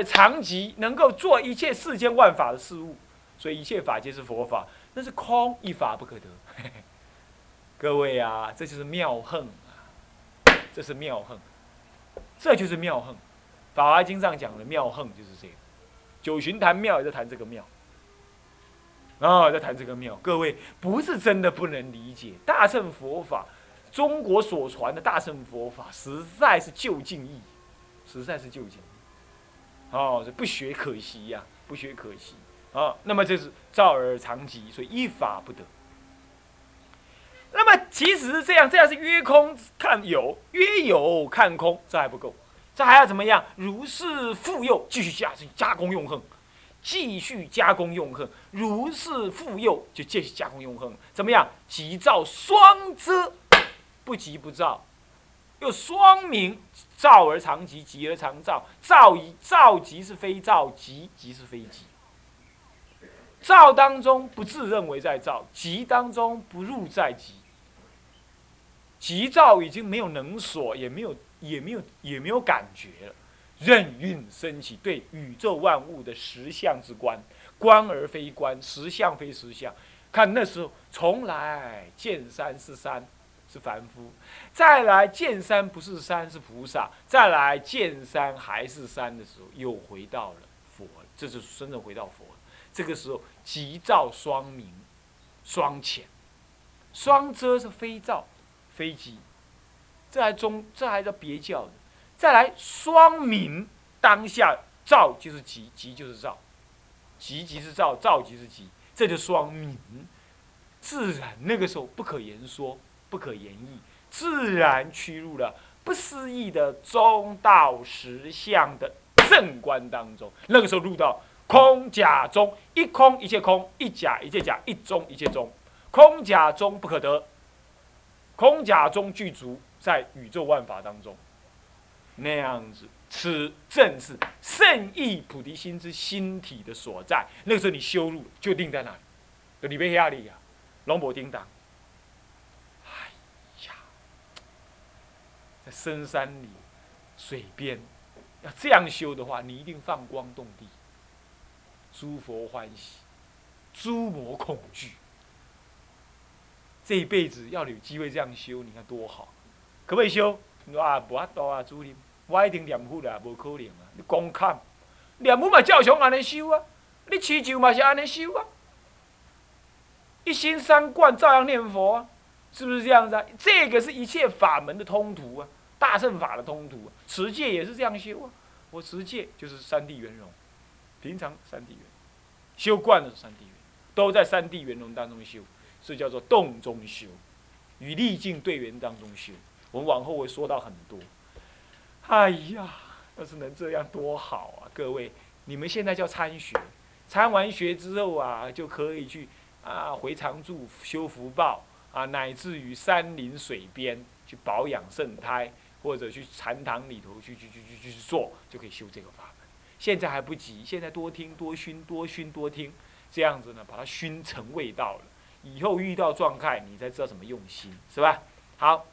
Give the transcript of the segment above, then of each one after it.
而常寂，能够做一切世间万法的事物，所以一切法皆是佛法，那是空，一法不可得。各位啊，这就是妙横啊，这是妙横，这就是妙横。法华经上讲的妙横就是这个，九旬谈妙也在谈这个妙。啊，在谈这个妙，各位不是真的不能理解大乘佛法，中国所传的大乘佛法实在是就近义，实在是就近。哦，这不学可惜呀，不学可惜啊。那么这是照而常寂，所以一法不得。那么即使是这样，这样是约空看有，约有看空，这还不够，这还要怎么样？如是复又继续加加工用横，继续加工用横，如是复又就继续加工用横，怎么样？急躁双遮，不急不躁。又双明，照而常寂，寂而常照。照一照即是非照，寂即是非寂。照当中不自认为在照，寂当中不入在寂。寂照已经没有能所，也没有也没有也没有感觉了。任运升起，对宇宙万物的实相之观，观而非观，实相非实相。看那时候，从来见山是山。是凡夫，再来见山不是山是菩萨，再来见山还是山的时候，又回到了佛，这是真正回到佛。这个时候，即照双明，双浅，双遮是非照，非即，这还中，这还叫别教的。再来双明，当下照就是即，即就是照，即即是照，照即是即，这就双明，自然那个时候不可言说。不可言喻，自然趋入了不思议的中道实相的正观当中。那个时候入到空假中，一空一切空，一假一切假，一中一切中，空假中不可得，空假中具足在宇宙万法当中。那样子，此正是圣意菩提心之心体的所在。那个时候你修入就定在那里，就里边压力呀，龙伯叮当。深山里、水边，要这样修的话，你一定放光动地，诸佛欢喜，诸魔恐惧。这一辈子要有机会这样修，你看多好，可不可以修？你说啊，不阿多啊，主任，我一定念佛啦，无可能啊！你光看念佛嘛，照常安尼修啊，你祈求嘛是安尼修啊，一心三观照样念佛啊，是不是这样子啊？这个是一切法门的通途啊。大乘法的通途，持戒也是这样修啊。我持戒就是三地圆融，平常三地圆，修惯了三地圆，都在三地圆融当中修，所以叫做动中修，与历境对缘当中修。我们往后会说到很多。哎呀，要是能这样多好啊！各位，你们现在叫参学，参完学之后啊，就可以去啊回常住修福报啊，乃至于山林水边去保养圣胎。或者去禅堂里头去去去去去做，就可以修这个法门。现在还不急，现在多听多熏多熏多听，这样子呢，把它熏成味道了。以后遇到状态，你才知道怎么用心，是吧？好，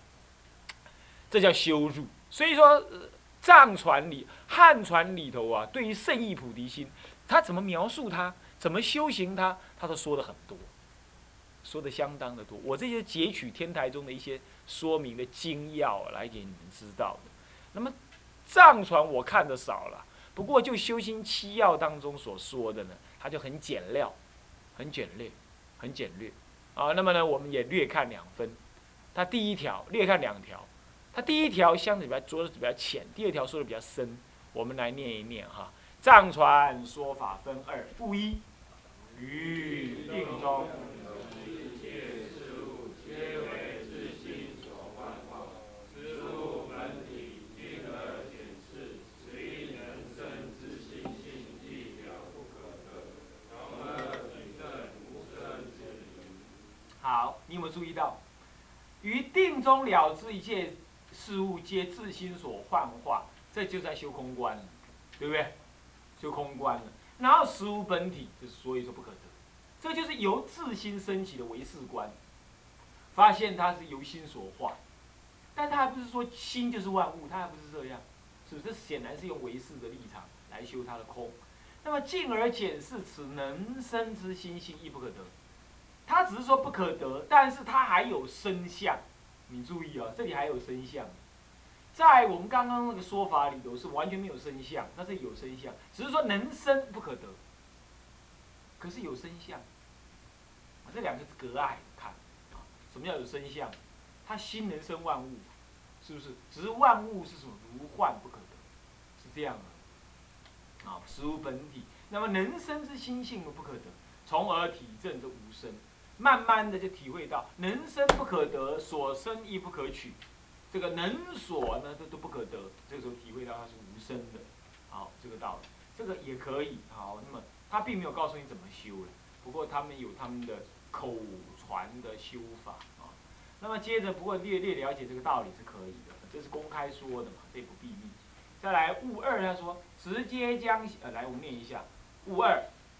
这叫修入。所以说，藏传里、汉传里头啊，对于圣意菩提心，他怎么描述它，怎么修行它，他都说的很多，说的相当的多。我这些截取天台中的一些。说明的精要来给你们知道的。那么藏传我看的少了，不过就修心七要当中所说的呢，它就很简料，很简略，很简略啊。那么呢，我们也略看两分。它第一条略看两条，它第一条相对比较说的比较浅，第二条说的比较深。我们来念一念哈。藏传说法分二：不一于定中。你有没有注意到，于定中了知一切事物皆自心所幻化，这就在修空观了，对不对？修空观了，然后实无本体，就是所以说不可得，这就是由自心升起的唯识观，发现它是由心所化，但它还不是说心就是万物，它还不是这样，是不是？这显然是用唯识的立场来修它的空。那么进而检视此能生之心性亦不可得。他只是说不可得，但是他还有生相。你注意啊，这里还有生相。在我们刚刚那个说法里头是完全没有生相，那这有生相，只是说能生不可得。可是有生相，这两个是隔爱看，啊，什么叫有生相？他心能生万物，是不是？只是万物是什么？如幻不可得，是这样的。啊，实无本体。那么能生之心性不可得，从而体证这无生。慢慢的就体会到能生不可得，所生亦不可取。这个能所呢，都都不可得。这个时候体会到它是无生的，好，这个道理，这个也可以。好，那么他并没有告诉你怎么修了，不过他们有他们的口传的修法啊。那么接着，不过略略了解这个道理是可以的，这是公开说的嘛，这不秘。再来物二，他说直接将呃，来我们念一下物二，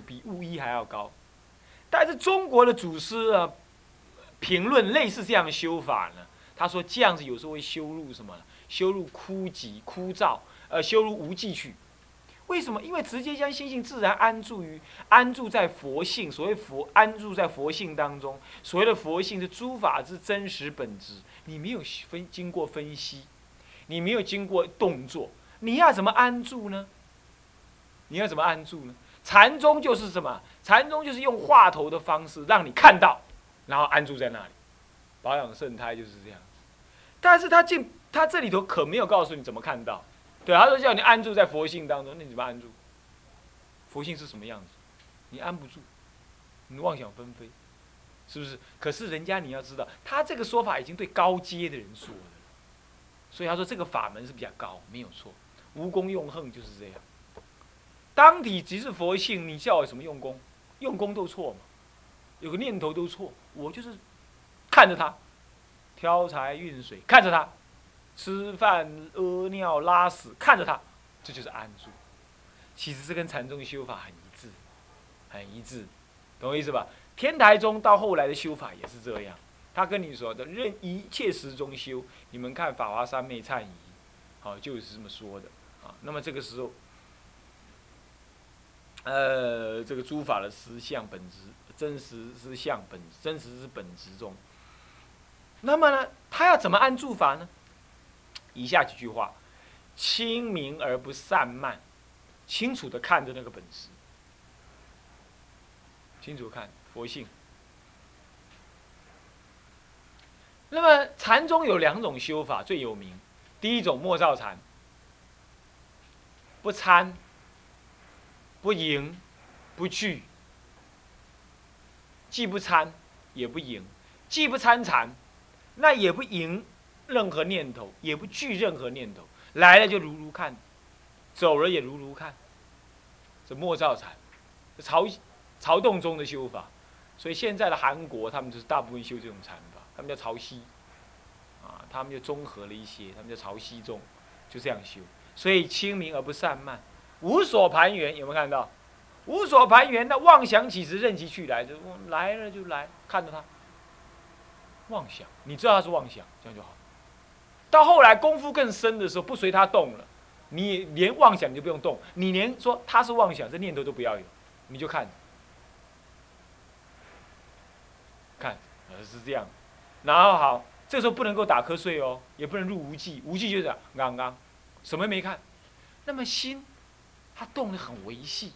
比物一还要高。但是中国的祖师啊，评论类似这样的修法呢，他说这样子有时候会修入什么？修入枯寂、枯燥，呃，修入无记去。为什么？因为直接将心性自然安住于安住在佛性，所谓佛安住在佛性当中，所谓的佛性是诸法之真实本质。你没有分经过分析，你没有经过动作，你要怎么安住呢？你要怎么安住呢？禅宗就是什么？禅宗就是用画头的方式让你看到，然后安住在那里，保养圣胎就是这样。但是他进他这里头可没有告诉你怎么看到，对，他说叫你安住在佛性当中，那你怎么安住？佛性是什么样子？你安不住，你妄想纷飞。是不是？可是人家你要知道，他这个说法已经对高阶的人说的，所以他说这个法门是比较高，没有错。无功用横就是这样。当体即是佛性，你叫我什么用功？用功都错嘛，有个念头都错。我就是看着他挑柴运水，看着他吃饭屙尿拉屎，看着他，这就是安住。其实这跟禅宗修法很一致，很一致，懂我意思吧？天台宗到后来的修法也是这样，他跟你说的任一切时中修，你们看法华三昧忏仪，好就是这么说的啊。那么这个时候，呃，这个诸法的实相本质，真实之相本，真实之本质中，那么呢，他要怎么安住法呢？以下几句话：清明而不散漫，清楚的看着那个本质，清楚看。佛性。那么禅宗有两种修法最有名，第一种莫照禅，不参、不迎、不惧，既不参也不迎，既不参禅，那也不迎任何念头，也不惧任何念头，来了就如如看，走了也如如看，这莫造禅，朝朝洞中的修法。所以现在的韩国，他们就是大部分修这种禅法，他们叫潮汐，啊，他们就综合了一些，他们叫潮汐宗，就这样修。所以清明而不散漫，无所盘旋，有没有看到？无所盘旋，那妄想起时任其去来，就来了就来，看着他。妄想，你知道他是妄想，这样就好。到后来功夫更深的时候，不随他动了，你连妄想你就不用动，你连说他是妄想这念头都不要有，你就看。看，是这样，然后好，这时候不能够打瞌睡哦，也不能入无记，无记就是刚刚，什么也没看，那么心，他动的很维系，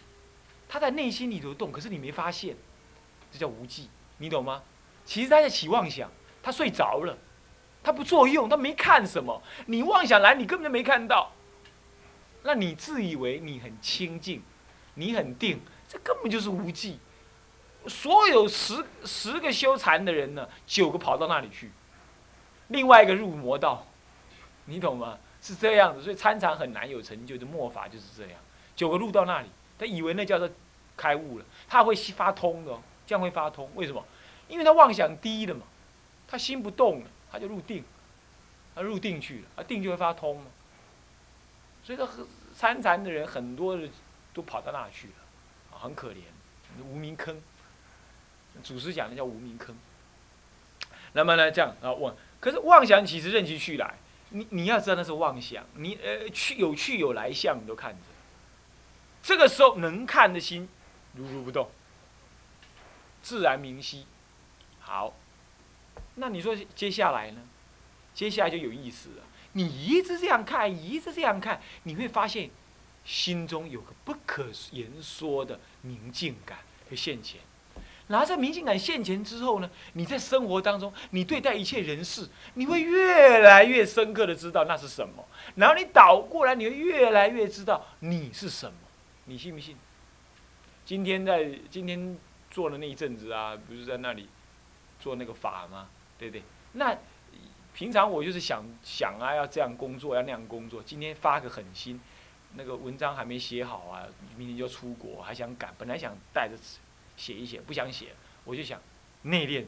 他在内心里头动，可是你没发现，这叫无记，你懂吗？其实他在起妄想，他睡着了，他不作用，他没看什么，你妄想来，你根本就没看到，那你自以为你很清净，你很定，这根本就是无记。所有十十个修禅的人呢，九个跑到那里去，另外一个入魔道，你懂吗？是这样子，所以参禅很难有成就的末法就是这样，九个入到那里，他以为那叫做开悟了，他会发通的，这样会发通。为什么？因为他妄想低了嘛，他心不动了，他就入定，他入定去了，啊定就会发通嘛。所以说参禅的人很多的都跑到那去了，啊很可怜，无名坑。祖师讲的叫无名坑。那么呢，这样啊妄，可是妄想其实任其去来，你你要知道那是妄想，你呃去有去有来相你都看着，这个时候能看的心如如不动，自然明晰。好，那你说接下来呢？接下来就有意思了。你一直这样看，一直这样看，你会发现心中有个不可言说的宁静感会现前。然后在明镜感现前之后呢，你在生活当中，你对待一切人事，你会越来越深刻的知道那是什么。然后你倒过来，你会越来越知道你是什么。你信不信？今天在今天做的那一阵子啊，不是在那里做那个法吗？对不对？那平常我就是想想啊，要这样工作，要那样工作。今天发个狠心，那个文章还没写好啊，明天就出国，还想赶，本来想带着。写一写，不想写，我就想内练，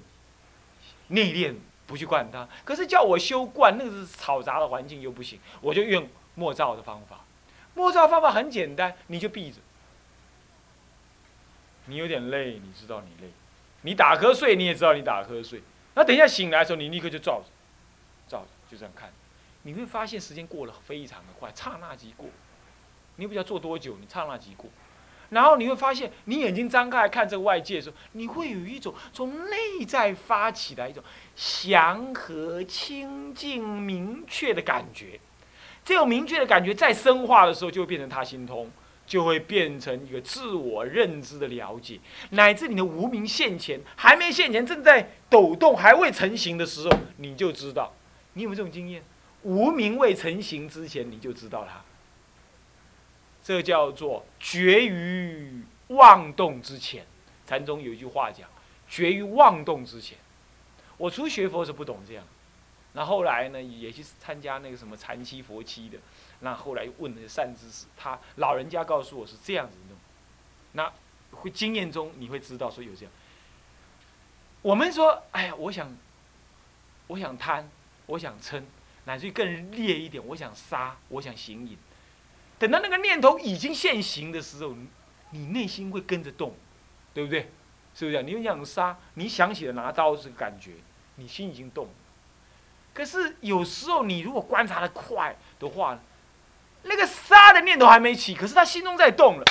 内练不去惯他。可是叫我修惯，那个是嘈杂的环境又不行，我就用默照的方法。默照方法很简单，你就闭着。你有点累，你知道你累，你打瞌睡你也知道你打瞌睡。那等一下醒来的时候，你立刻就照着，照着就这样看，你会发现时间过得非常的快，刹那即过。你不知道做多久，你刹那即过。然后你会发现，你眼睛张开看这个外界的时候，你会有一种从内在发起来一种祥和、清净、明确的感觉。这种明确的感觉在深化的时候，就会变成他心通，就会变成一个自我认知的了解，乃至你的无名现前，还没现前，正在抖动，还未成型的时候，你就知道。你有没有这种经验？无名未成型之前，你就知道它。这叫做绝于妄动之前。禅宗有一句话讲：“绝于妄动之前。”我初学佛是不懂这样，那后来呢，也去参加那个什么禅期佛期的。那后来问那些善知识，他老人家告诉我是这样子弄。那会经验中你会知道说有这样。我们说，哎呀，我想，我想贪，我想嗔，乃至于更烈一点，我想杀，我想行淫。等到那个念头已经现行的时候，你内心会跟着动，对不对？是不是？你想杀，你想起了拿刀这个感觉，你心已经动。可是有时候你如果观察的快的话，那个杀的念头还没起，可是他心中在动了，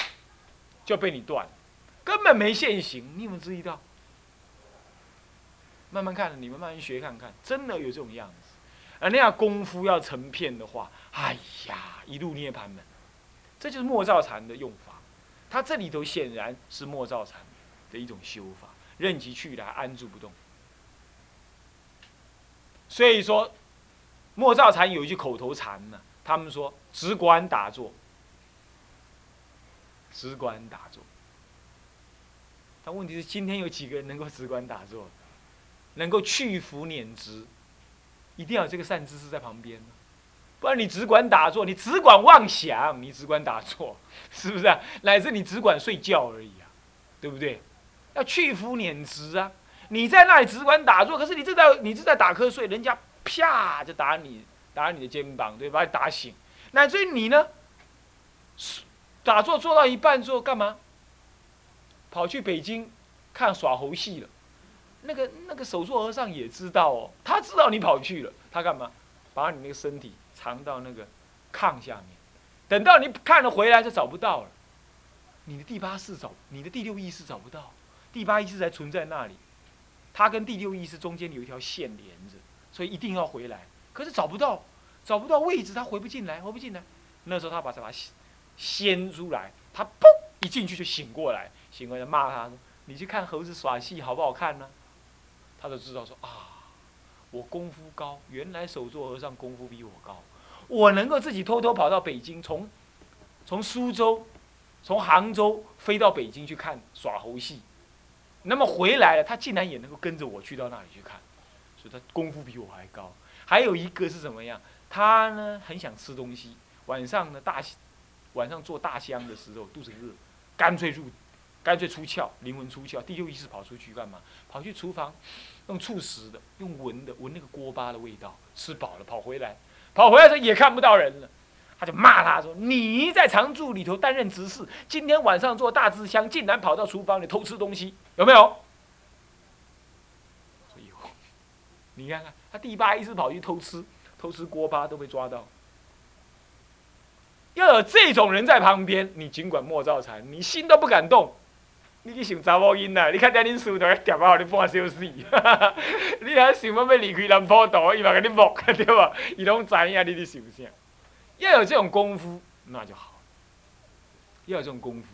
就被你断，根本没现行。你有没有注意到？慢慢看，你们慢慢学看看，真的有这种样子。而那样功夫要成片的话，哎呀，一路涅盘门。这就是莫照禅的用法，它这里头显然是莫照禅的一种修法，任其去来，安住不动。所以说，莫照禅有一句口头禅呢，他们说只管打坐，只管打坐。但问题是，今天有几个人能够只管打坐，能够去福碾直？一定要有这个善知识在旁边？不然你只管打坐，你只管妄想，你只管打坐，是不是啊？乃至你只管睡觉而已啊，对不对？要去福撵直啊！你在那里只管打坐，可是你正在你正在打瞌睡，人家啪就打你，打你的肩膀，对，把你打醒。乃至于你呢，打坐做到一半之后干嘛？跑去北京看耍猴戏了。那个那个手座和尚也知道哦，他知道你跑去了，他干嘛？把你那个身体。藏到那个炕下面，等到你看了回来就找不到了。你的第八识找，你的第六意识找不到，第八意识才存在那里。他跟第六意识中间有一条线连着，所以一定要回来。可是找不到，找不到位置，他回不进来，回不进来。那时候他把它把掀出来，他嘣一进去就醒过来，醒过来骂他说：“你去看猴子耍戏好不好看呢？”他就知道说啊，我功夫高，原来手座和尚功夫比我高。我能够自己偷偷跑到北京，从从苏州、从杭州飞到北京去看耍猴戏，那么回来了，他竟然也能够跟着我去到那里去看，所以他功夫比我还高。还有一个是怎么样？他呢很想吃东西，晚上呢大晚上做大香的时候肚子饿，干脆入，干脆出窍，灵魂出窍，第六意识跑出去干嘛？跑去厨房，用触食的，用闻的，闻那个锅巴的味道，吃饱了跑回来，跑回来时候也看不到人了，他就骂他说：“你在常住里头担任执事，今天晚上做大支香，竟然跑到厨房里偷吃东西，有没有？”所以，你看看他第八意识跑去偷吃，偷吃锅巴都被抓到。要有这种人在旁边，你尽管莫造残，你心都不敢动。你去想查某囡仔，你看在恁书台点啊，你半小时。你还想要要离开南坡岛，伊嘛给你摸，对吧？伊拢知影你伫想啥。要有这种功夫，那就好。要有这种功夫，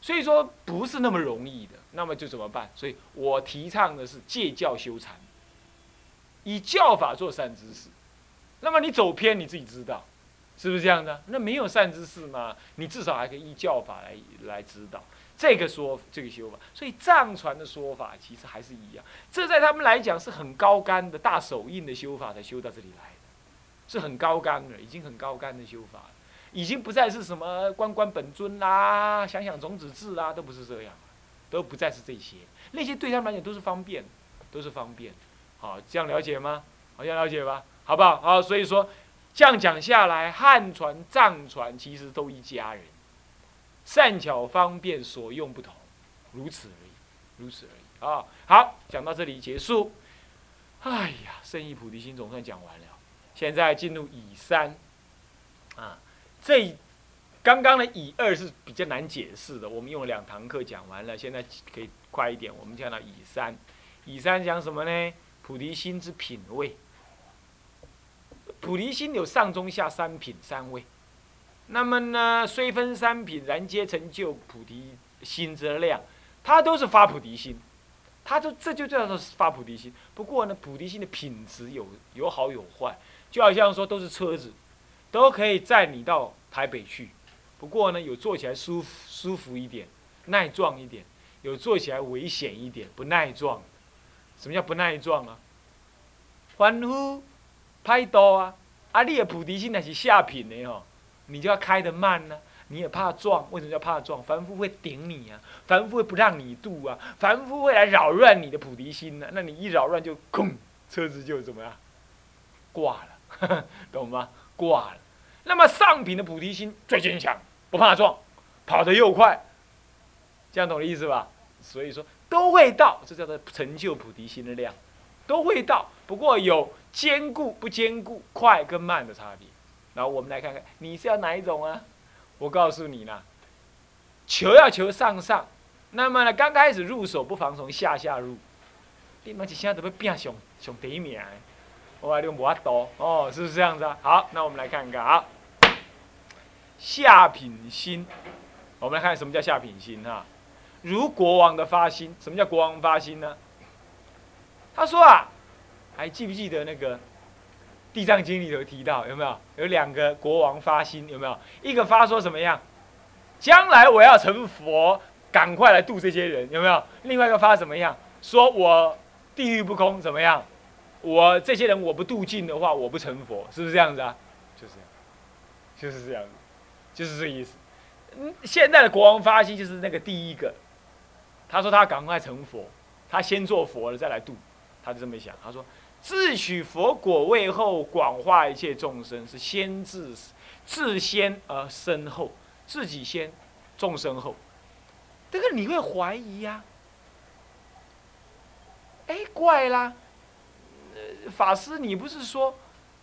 所以说不是那么容易的。那么就怎么办？所以我提倡的是借教修禅，以教法做善知识。那么你走偏，你自己知道。是不是这样的？那没有善知识嘛？你至少还可以依教法来来指导这个说这个修法。所以藏传的说法其实还是一样，这在他们来讲是很高干的大手印的修法才修到这里来的，是很高干的，已经很高干的修法了，已经不再是什么关关本尊啦、想想种子字啦，都不是这样，都不再是这些，那些对他们来讲都是方便，都是方便。好，这样了解吗？好，像了解吧？好不好？好，所以说。这样讲下来，汉传、藏传其实都一家人，善巧方便所用不同，如此而已，如此而已啊！好，讲到这里结束。哎呀，圣意菩提心总算讲完了，现在进入乙三啊。这刚刚的乙二是比较难解释的，我们用两堂课讲完了，现在可以快一点。我们讲到乙三，乙三讲什么呢？菩提心之品位。菩提心有上中下三品三位，那么呢，虽分三品，然皆成就菩提心之量。它都是发菩提心，它就这就叫做发菩提心。不过呢，菩提心的品质有有好有坏，就好像说都是车子，都可以载你到台北去。不过呢，有坐起来舒服舒服一点，耐撞一点；有坐起来危险一点，不耐撞。什么叫不耐撞啊？欢呼。拍多啊！啊，你的菩提心那是下品的哦，你就要开得慢呢。你也怕撞，为什么叫怕撞？凡夫会顶你啊，凡夫会不让你渡啊，凡夫会来扰乱你的菩提心呢。那你一扰乱就空，车子就怎么样？挂了，懂吗？挂了。那么上品的菩提心最坚强，不怕撞，跑得又快，这样懂的意思吧？所以说都会到，这叫做成就菩提心的量，都会到。不过有。坚固不坚固，快跟慢的差别。然后我们来看看，你是要哪一种啊？我告诉你呢，求要求上上，那么呢，刚开始入手不妨从下下入。你们一下都要变上上第一名，我话你无法度哦，是不是这样子啊？好，那我们来看看啊，下品心，我们来看什么叫下品心哈？如国王的发心，什么叫国王发心呢？他说啊。还记不记得那个《地藏经》里头提到有没有？有两个国王发心有没有？一个发说什么样？将来我要成佛，赶快来度这些人有没有？另外一个发怎么样？说我地狱不空怎么样？我这些人我不度尽的话，我不成佛，是不是这样子啊？就是这样，就是这样，就是这意思。嗯，现在的国王发心就是那个第一个，他说他赶快成佛，他先做佛了再来度，他就这么想，他说。自取佛果位后，广化一切众生，是先自自先而身后，自己先，众生后。这个你会怀疑呀？哎，怪啦！法师，你不是说，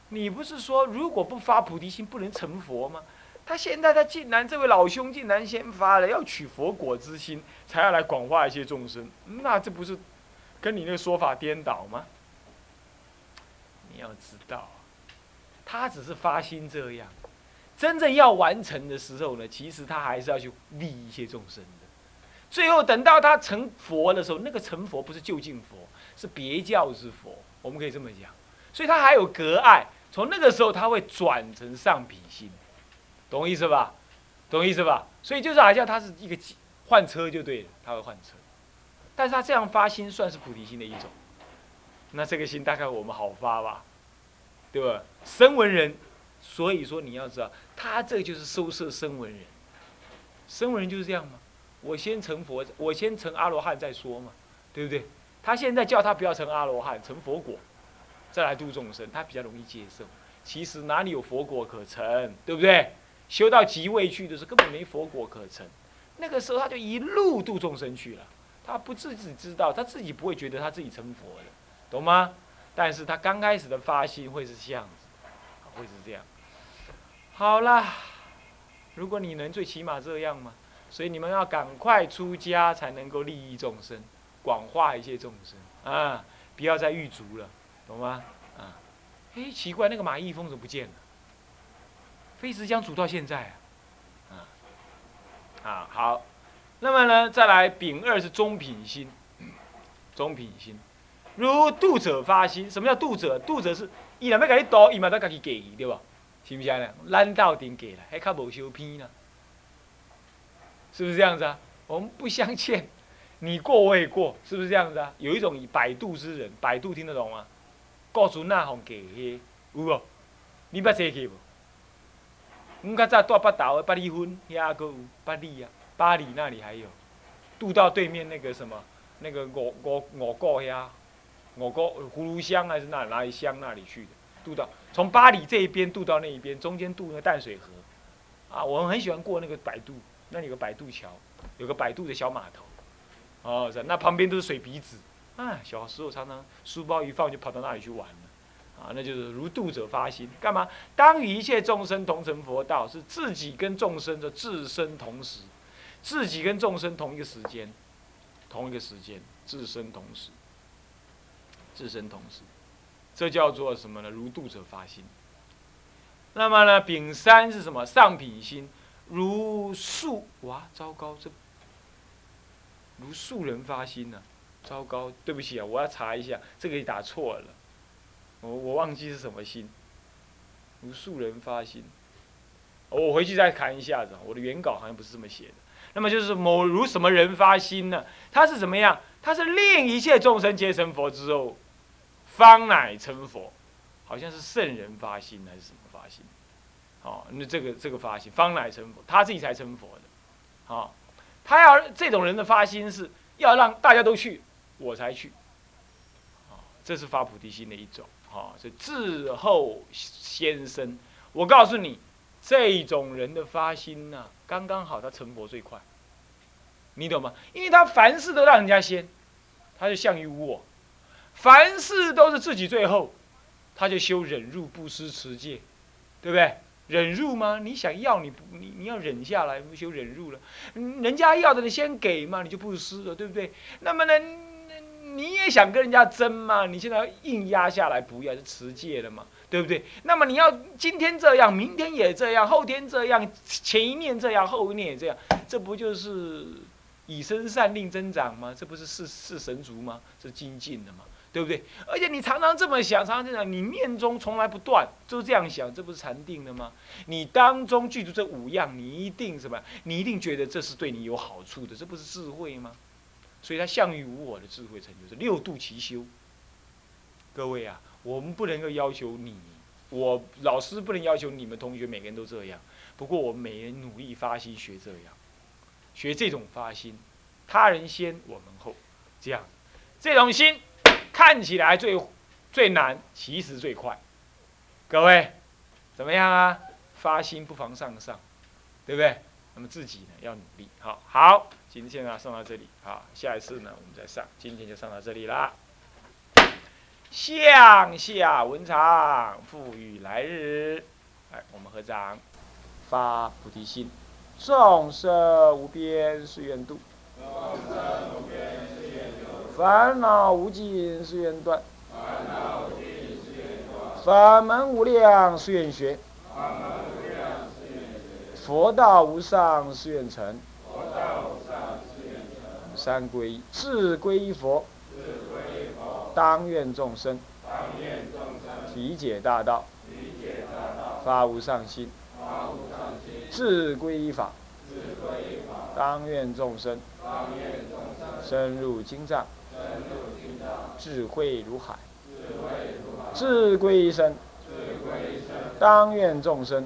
你不是说，如果不发菩提心，不能成佛吗？他现在他竟然这位老兄竟然先发了要取佛果之心，才要来广化一些众生，那这不是跟你那个说法颠倒吗？你要知道，他只是发心这样，真正要完成的时候呢，其实他还是要去利益一些众生的。最后等到他成佛的时候，那个成佛不是就近佛，是别教之佛，我们可以这么讲。所以他还有隔爱，从那个时候他会转成上品心，懂意思吧？懂意思吧？所以就是好像他是一个换车就对了，他会换车，但是他这样发心算是菩提心的一种。那这个心大概我们好发吧。对吧？声闻人，所以说你要知道，他这就是收摄声闻人。声闻人就是这样吗？我先成佛，我先成阿罗汉再说嘛，对不对？他现在叫他不要成阿罗汉，成佛果，再来度众生，他比较容易接受。其实哪里有佛果可成，对不对？修到极位去的时候，根本没佛果可成。那个时候他就一路度众生去了，他不自己知道，他自己不会觉得他自己成佛的，懂吗？但是他刚开始的发心会是这样子，会是这样。好啦，如果你能最起码这样嘛，所以你们要赶快出家，才能够利益众生，广化一切众生啊！不要再狱卒了，懂吗？啊，哎，奇怪，那个马义峰怎么不见了？飞石江煮到现在啊，啊好，那么呢，再来丙二是中品心，中品心，如度者发心，什么叫度者？度者是伊若要甲你度，伊嘛得家己给，对吧？是不是啊？咱到顶给了，还较无修偏呢？是不是这样子啊？我们不相欠，你过我也过，是不是这样子啊？有一种以百度之人，百度听得懂吗？告诉那红给迄有无？你捌坐去无？阮较早住北投的八里分，遐个有八里啊，巴黎那里还有，渡到对面那个什么，那个五五五国遐，五国葫芦乡还是哪哪里乡那里去的，渡到从巴黎这一边渡到那一边，中间渡那个淡水河，啊，我们很喜欢过那个摆渡，那里有个摆渡桥，有个摆渡的小码头，哦，那旁边都是水鼻子，啊，小时候常常书包一放就跑到那里去玩了。啊，那就是如度者发心，干嘛？当与一切众生同成佛道，是自己跟众生的自身同时，自己跟众生同一个时间，同一个时间，自身同时，自身同时，这叫做什么呢？如度者发心。那么呢，丙三是什么？上品心，如素哇，糟糕，这如素人发心呢？糟糕，对不起啊，我要查一下，这个打错了。我我忘记是什么心，无数人发心，我回去再看一下子，我的原稿好像不是这么写的。那么就是某如什么人发心呢？他是怎么样？他是令一切众生皆成佛之后，方乃成佛，好像是圣人发心还是什么发心？哦，那这个这个发心方乃成佛，他自己才成佛的。好，他要这种人的发心是要让大家都去，我才去。这是发菩提心的一种。好，是滞后先生。我告诉你，这种人的发心呢，刚刚好，他成佛最快。你懂吗？因为他凡事都让人家先，他就相于无我；凡事都是自己最后，他就修忍辱、不施、持戒，对不对？忍辱吗？你想要你你你要忍下来，不修忍辱了。人家要的你先给嘛，你就不施了，对不对？那么呢？你也想跟人家争吗？你现在硬压下来，不要就持戒了嘛，对不对？那么你要今天这样，明天也这样，后天这样，前一念这样，后一念也这样，这不就是以身善令增长吗？这不是是是神足吗？是精进的吗？对不对？而且你常常这么想，常常这样，你念中从来不断，就这样想，这不是禅定的吗？你当中记住这五样，你一定什么？你一定觉得这是对你有好处的，这不是智慧吗？所以，他相于无我的智慧成就是六度齐修。各位啊，我们不能够要求你，我老师不能要求你们同学每个人都这样。不过，我们每人努力发心学这样，学这种发心，他人先，我们后，这样，这种心看起来最最难，其实最快。各位，怎么样啊？发心不妨上上，对不对？那么自己呢，要努力。好，好。今天啊，上到这里啊，下一次呢，我们再上。今天就上到这里啦。向下文长，赋予来日。来，我们合掌，发菩提心，众生无边誓愿度，烦恼无尽誓愿断，法门无量誓愿学，佛道无上誓愿成。三皈依，自皈依佛，当愿众生。体解大道，发无上心，自皈依法，当愿众生。深入经藏，智慧如海，自皈依生，当愿众生